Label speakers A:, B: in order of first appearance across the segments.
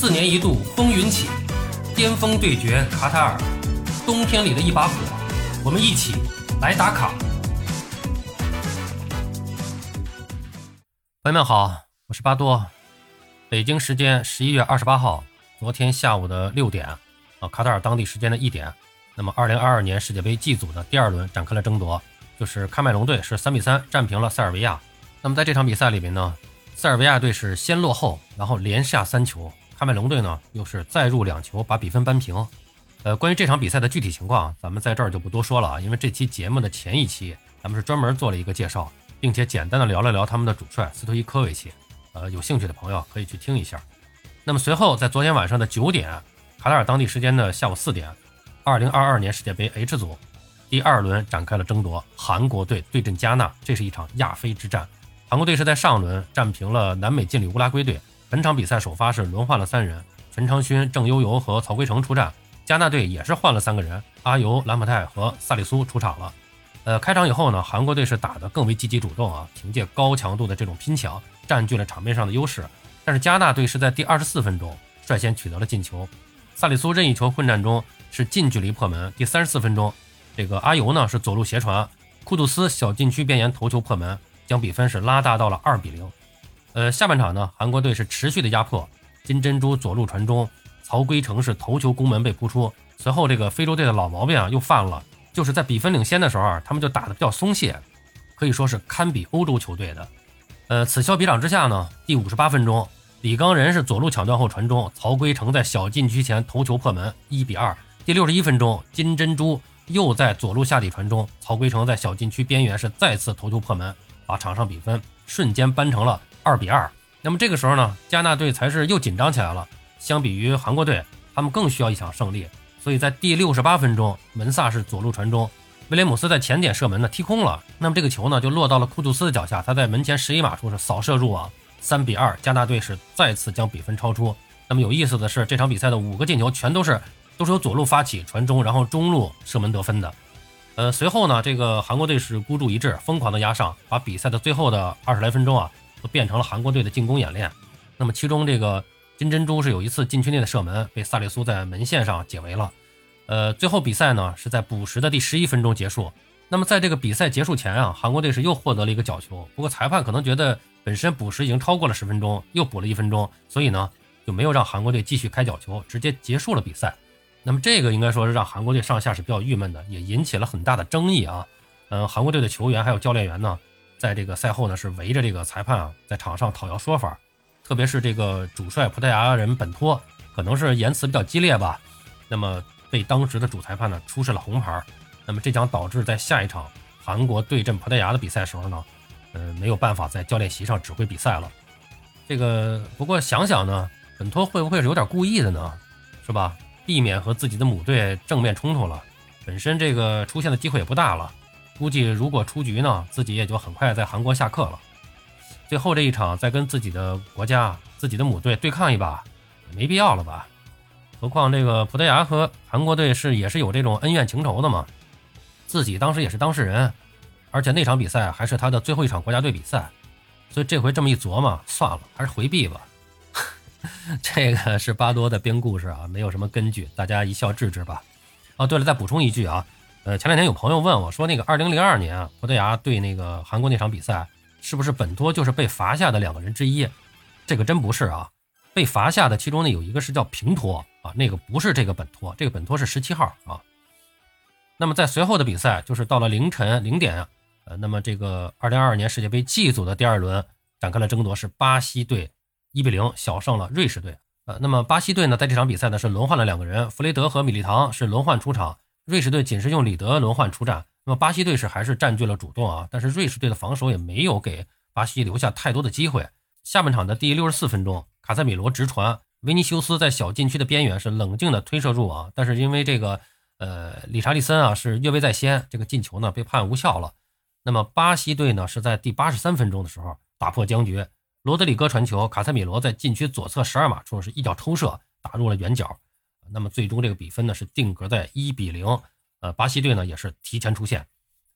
A: 四年一度风云起，巅峰对决卡塔尔，冬天里的一把火，我们一起来打卡。朋友们好，我是巴多。北京时间十一月二十八号，昨天下午的六点，啊，卡塔尔当地时间的一点，那么二零二二年世界杯 G 组的第二轮展开了争夺，就是喀麦隆队是三比三战平了塞尔维亚。那么在这场比赛里面呢，塞尔维亚队是先落后，然后连下三球。喀麦隆队呢，又是再入两球，把比分扳平。呃，关于这场比赛的具体情况，咱们在这儿就不多说了啊，因为这期节目的前一期，咱们是专门做了一个介绍，并且简单的聊了聊他们的主帅斯托伊科维奇。呃，有兴趣的朋友可以去听一下。那么随后，在昨天晚上的九点，卡塔尔当地时间的下午四点，二零二二年世界杯 H 组第二轮展开了争夺，韩国队对阵加纳，这是一场亚非之战。韩国队是在上轮战平了南美劲旅乌拉圭队。本场比赛首发是轮换了三人，陈昌勋、郑悠悠和曹圭成出战。加纳队也是换了三个人，阿尤、兰普泰和萨里苏出场了。呃，开场以后呢，韩国队是打得更为积极主动啊，凭借高强度的这种拼抢，占据了场面上的优势。但是加纳队是在第二十四分钟率先取得了进球，萨里苏任意球混战中是近距离破门。第三十四分钟，这个阿尤呢是左路斜传，库杜斯小禁区边沿头球破门，将比分是拉大到了二比零。呃，下半场呢，韩国队是持续的压迫，金珍珠左路传中，曹圭成是头球攻门被扑出。随后这个非洲队的老毛病啊又犯了，就是在比分领先的时候，他们就打得比较松懈，可以说是堪比欧洲球队的。呃，此消彼长之下呢，第五十八分钟，李刚仁是左路抢断后传中，曹圭成在小禁区前头球破门，一比二。第六十一分钟，金珍珠又在左路下底传中，曹圭成在小禁区边缘是再次头球破门，把场上比分瞬间扳成了。二比二，那么这个时候呢，加纳队才是又紧张起来了。相比于韩国队，他们更需要一场胜利。所以在第六十八分钟，门萨是左路传中，威廉姆斯在前点射门呢，踢空了。那么这个球呢，就落到了库杜斯的脚下，他在门前十一码处是扫射入网，三比二，加纳队是再次将比分超出。那么有意思的是，这场比赛的五个进球全都是都是由左路发起传中，然后中路射门得分的。呃，随后呢，这个韩国队是孤注一掷，疯狂的压上，把比赛的最后的二十来分钟啊。都变成了韩国队的进攻演练。那么其中这个金珍珠是有一次禁区内的射门被萨利苏在门线上解围了。呃，最后比赛呢是在补时的第十一分钟结束。那么在这个比赛结束前啊，韩国队是又获得了一个角球。不过裁判可能觉得本身补时已经超过了十分钟，又补了一分钟，所以呢就没有让韩国队继续开角球，直接结束了比赛。那么这个应该说是让韩国队上下是比较郁闷的，也引起了很大的争议啊。嗯，韩国队的球员还有教练员呢。在这个赛后呢，是围着这个裁判啊，在场上讨要说法，特别是这个主帅葡萄牙人本托，可能是言辞比较激烈吧，那么被当时的主裁判呢出示了红牌，那么这将导致在下一场韩国对阵葡萄牙的比赛时候呢，呃，没有办法在教练席上指挥比赛了。这个不过想想呢，本托会不会是有点故意的呢？是吧？避免和自己的母队正面冲突了，本身这个出现的机会也不大了。估计如果出局呢，自己也就很快在韩国下课了。最后这一场再跟自己的国家、自己的母队对抗一把，没必要了吧？何况这个葡萄牙和韩国队是也是有这种恩怨情仇的嘛。自己当时也是当事人，而且那场比赛还是他的最后一场国家队比赛，所以这回这么一琢磨，算了，还是回避吧。这个是巴多的编故事啊，没有什么根据，大家一笑置之吧。哦，对了，再补充一句啊。呃，前两天有朋友问我说，那个二零零二年啊葡萄牙对那个韩国那场比赛，是不是本托就是被罚下的两个人之一？这个真不是啊，被罚下的其中呢有一个是叫平托啊，那个不是这个本托，这个本托是十七号啊。那么在随后的比赛，就是到了凌晨零点，呃，那么这个二零二二年世界杯 G 组的第二轮展开了争夺，是巴西队一比零小胜了瑞士队。呃，那么巴西队呢，在这场比赛呢是轮换了两个人，弗雷德和米利唐是轮换出场。瑞士队仅是用里德轮换出战，那么巴西队是还是占据了主动啊，但是瑞士队的防守也没有给巴西留下太多的机会。下半场的第六十四分钟，卡塞米罗直传，维尼修斯在小禁区的边缘是冷静的推射入网，但是因为这个呃理查利森啊是越位在先，这个进球呢被判无效了。那么巴西队呢是在第八十三分钟的时候打破僵局，罗德里戈传球，卡塞米罗在禁区左侧十二码处是一脚抽射打入了远角。那么最终这个比分呢是定格在一比零，呃，巴西队呢也是提前出线，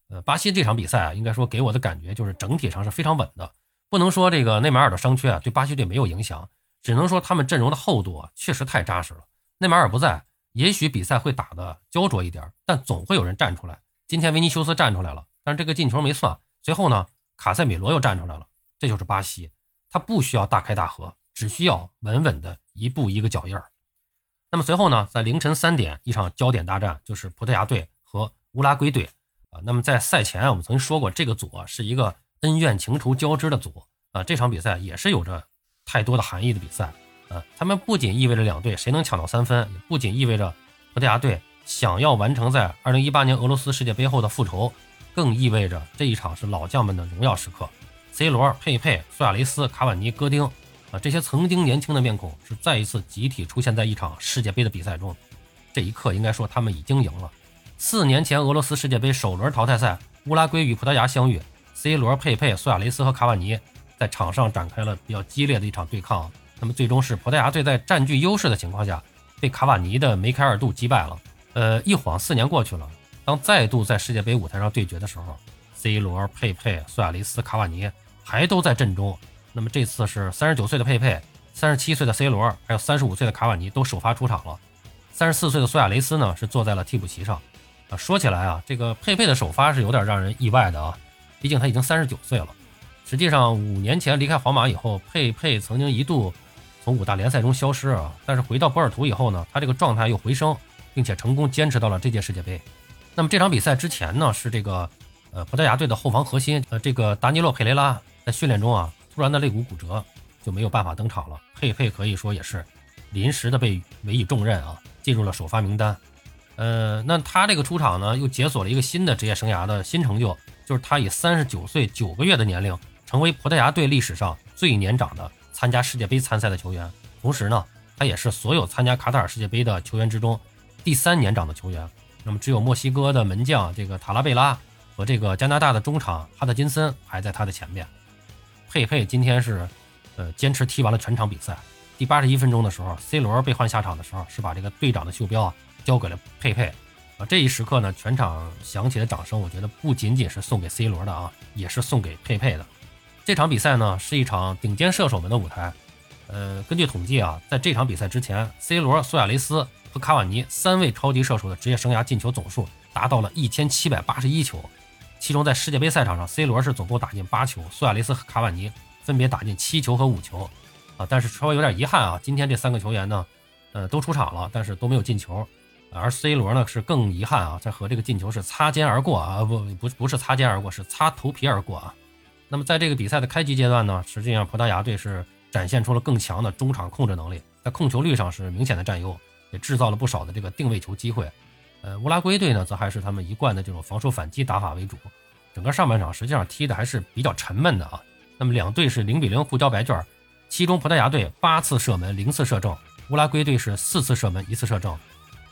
A: 呃，巴西这场比赛啊，应该说给我的感觉就是整体上是非常稳的，不能说这个内马尔的伤缺啊对巴西队没有影响，只能说他们阵容的厚度啊，确实太扎实了。内马尔不在，也许比赛会打得焦灼一点，但总会有人站出来。今天维尼修斯站出来了，但是这个进球没算。随后呢，卡塞米罗又站出来了，这就是巴西，他不需要大开大合，只需要稳稳的一步一个脚印儿。那么随后呢，在凌晨三点，一场焦点大战就是葡萄牙队和乌拉圭队啊。那么在赛前啊我们曾经说过，这个组啊是一个恩怨情仇交织的组啊。这场比赛也是有着太多的含义的比赛啊。他们不仅意味着两队谁能抢到三分，不仅意味着葡萄牙队想要完成在2018年俄罗斯世界杯后的复仇，更意味着这一场是老将们的荣耀时刻。C 罗、佩佩、苏亚雷斯、卡瓦尼、戈丁。啊，这些曾经年轻的面孔是再一次集体出现在一场世界杯的比赛中。这一刻，应该说他们已经赢了。四年前俄罗斯世界杯首轮淘汰赛，乌拉圭与葡萄牙相遇，C 罗、佩佩、苏亚雷斯和卡瓦尼在场上展开了比较激烈的一场对抗。那么最终是葡萄牙队在占据优势的情况下，被卡瓦尼的梅开二度击败了。呃，一晃四年过去了，当再度在世界杯舞台上对决的时候，C 罗、佩佩、苏亚雷斯、卡瓦尼还都在阵中。那么这次是三十九岁的佩佩，三十七岁的 C 罗，还有三十五岁的卡瓦尼都首发出场了。三十四岁的苏亚雷斯呢是坐在了替补席上。啊，说起来啊，这个佩佩的首发是有点让人意外的啊，毕竟他已经三十九岁了。实际上五年前离开皇马以后，佩佩曾经一度从五大联赛中消失啊，但是回到波尔图以后呢，他这个状态又回升，并且成功坚持到了这届世界杯。那么这场比赛之前呢，是这个呃葡萄牙队的后防核心呃这个达尼洛佩雷拉在训练中啊。突然的肋骨骨折，就没有办法登场了。佩佩可以说也是临时的被委以重任啊，进入了首发名单。呃，那他这个出场呢，又解锁了一个新的职业生涯的新成就，就是他以三十九岁九个月的年龄，成为葡萄牙队历史上最年长的参加世界杯参赛的球员。同时呢，他也是所有参加卡塔尔世界杯的球员之中第三年长的球员。那么，只有墨西哥的门将这个塔拉贝拉和这个加拿大的中场哈德金森排在他的前面。佩佩今天是，呃，坚持踢完了全场比赛。第八十一分钟的时候，C 罗被换下场的时候，是把这个队长的袖标啊交给了佩佩。啊，这一时刻呢，全场响起的掌声，我觉得不仅仅是送给 C 罗的啊，也是送给佩佩的。这场比赛呢，是一场顶尖射手们的舞台。呃，根据统计啊，在这场比赛之前，C 罗、苏亚雷斯和卡瓦尼三位超级射手的职业生涯进球总数达到了一千七百八十一球。其中，在世界杯赛场上，C 罗是总共打进八球，苏亚雷斯和卡瓦尼分别打进七球和五球，啊，但是稍微有点遗憾啊，今天这三个球员呢，呃，都出场了，但是都没有进球，而 C 罗呢是更遗憾啊，在和这个进球是擦肩而过啊，不不不是擦肩而过，是擦头皮而过啊。那么在这个比赛的开局阶段呢，实际上葡萄牙队是展现出了更强的中场控制能力，在控球率上是明显的占优，也制造了不少的这个定位球机会。呃，乌拉圭队呢，则还是他们一贯的这种防守反击打法为主，整个上半场实际上踢的还是比较沉闷的啊。那么两队是零比零互交白卷，其中葡萄牙队八次射门零次射正，乌拉圭队是四次射门一次射正。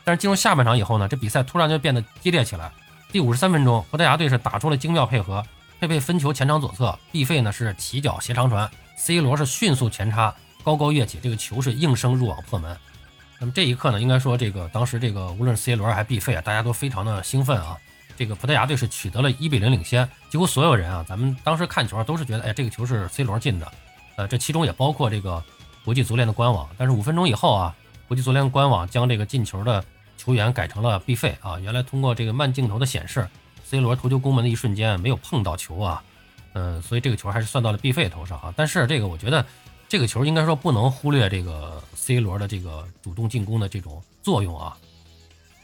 A: 但是进入下半场以后呢，这比赛突然就变得激烈起来。第五十三分钟，葡萄牙队是打出了精妙配合，佩佩分球前场左侧，毕费呢是起脚斜长传，C 罗是迅速前插，高高跃起，这个球是应声入网破门。那么这一刻呢，应该说这个当时这个无论是 C 罗还是 B 费啊，大家都非常的兴奋啊。这个葡萄牙队是取得了一比零领先，几乎所有人啊，咱们当时看球啊都是觉得，哎，这个球是 C 罗进的。呃，这其中也包括这个国际足联的官网。但是五分钟以后啊，国际足联官网将这个进球的球员改成了 B 费啊。原来通过这个慢镜头的显示，C 罗头球攻门的一瞬间没有碰到球啊，嗯，所以这个球还是算到了 B 费头上啊。但是这个我觉得。这个球应该说不能忽略这个 C 罗的这个主动进攻的这种作用啊。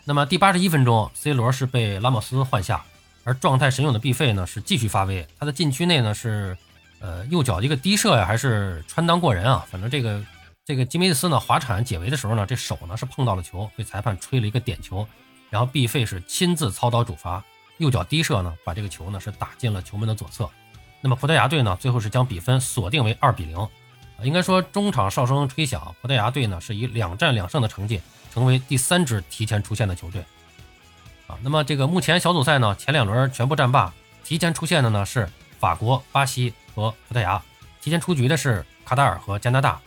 A: 那么第八十一分钟，C 罗是被拉莫斯换下，而状态神勇的毕费呢是继续发威，他的禁区内呢是呃右脚一个低射呀，还是穿裆过人啊？反正这个这个吉梅斯呢滑铲解围的时候呢，这手呢是碰到了球，被裁判吹了一个点球，然后毕费是亲自操刀主罚，右脚低射呢把这个球呢是打进了球门的左侧。那么葡萄牙队呢最后是将比分锁定为二比零。应该说，中场哨声吹响，葡萄牙队呢是以两战两胜的成绩，成为第三支提前出线的球队。啊，那么这个目前小组赛呢，前两轮全部战罢，提前出线的呢是法国、巴西和葡萄牙，提前出局的是卡塔尔和加拿大。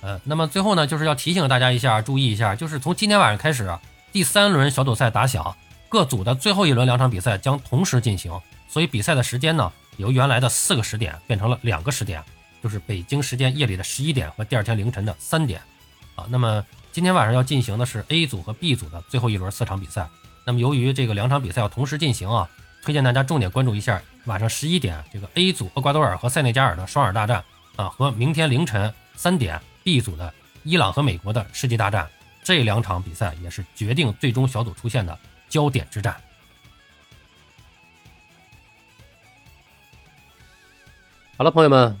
A: 呃，那么最后呢，就是要提醒大家一下，注意一下，就是从今天晚上开始，第三轮小组赛打响，各组的最后一轮两场比赛将同时进行，所以比赛的时间呢，由原来的四个时点变成了两个时点。就是北京时间夜里的十一点和第二天凌晨的三点。啊，那么今天晚上要进行的是 A 组和 B 组的最后一轮四场比赛。那么由于这个两场比赛要同时进行啊，推荐大家重点关注一下晚上十一点这个 A 组厄瓜多尔和塞内加尔的双耳大战啊，和明天凌晨三点 B 组的伊朗和美国的世纪大战。这两场比赛也是决定最终小组出线的焦点之战。好了，朋友们，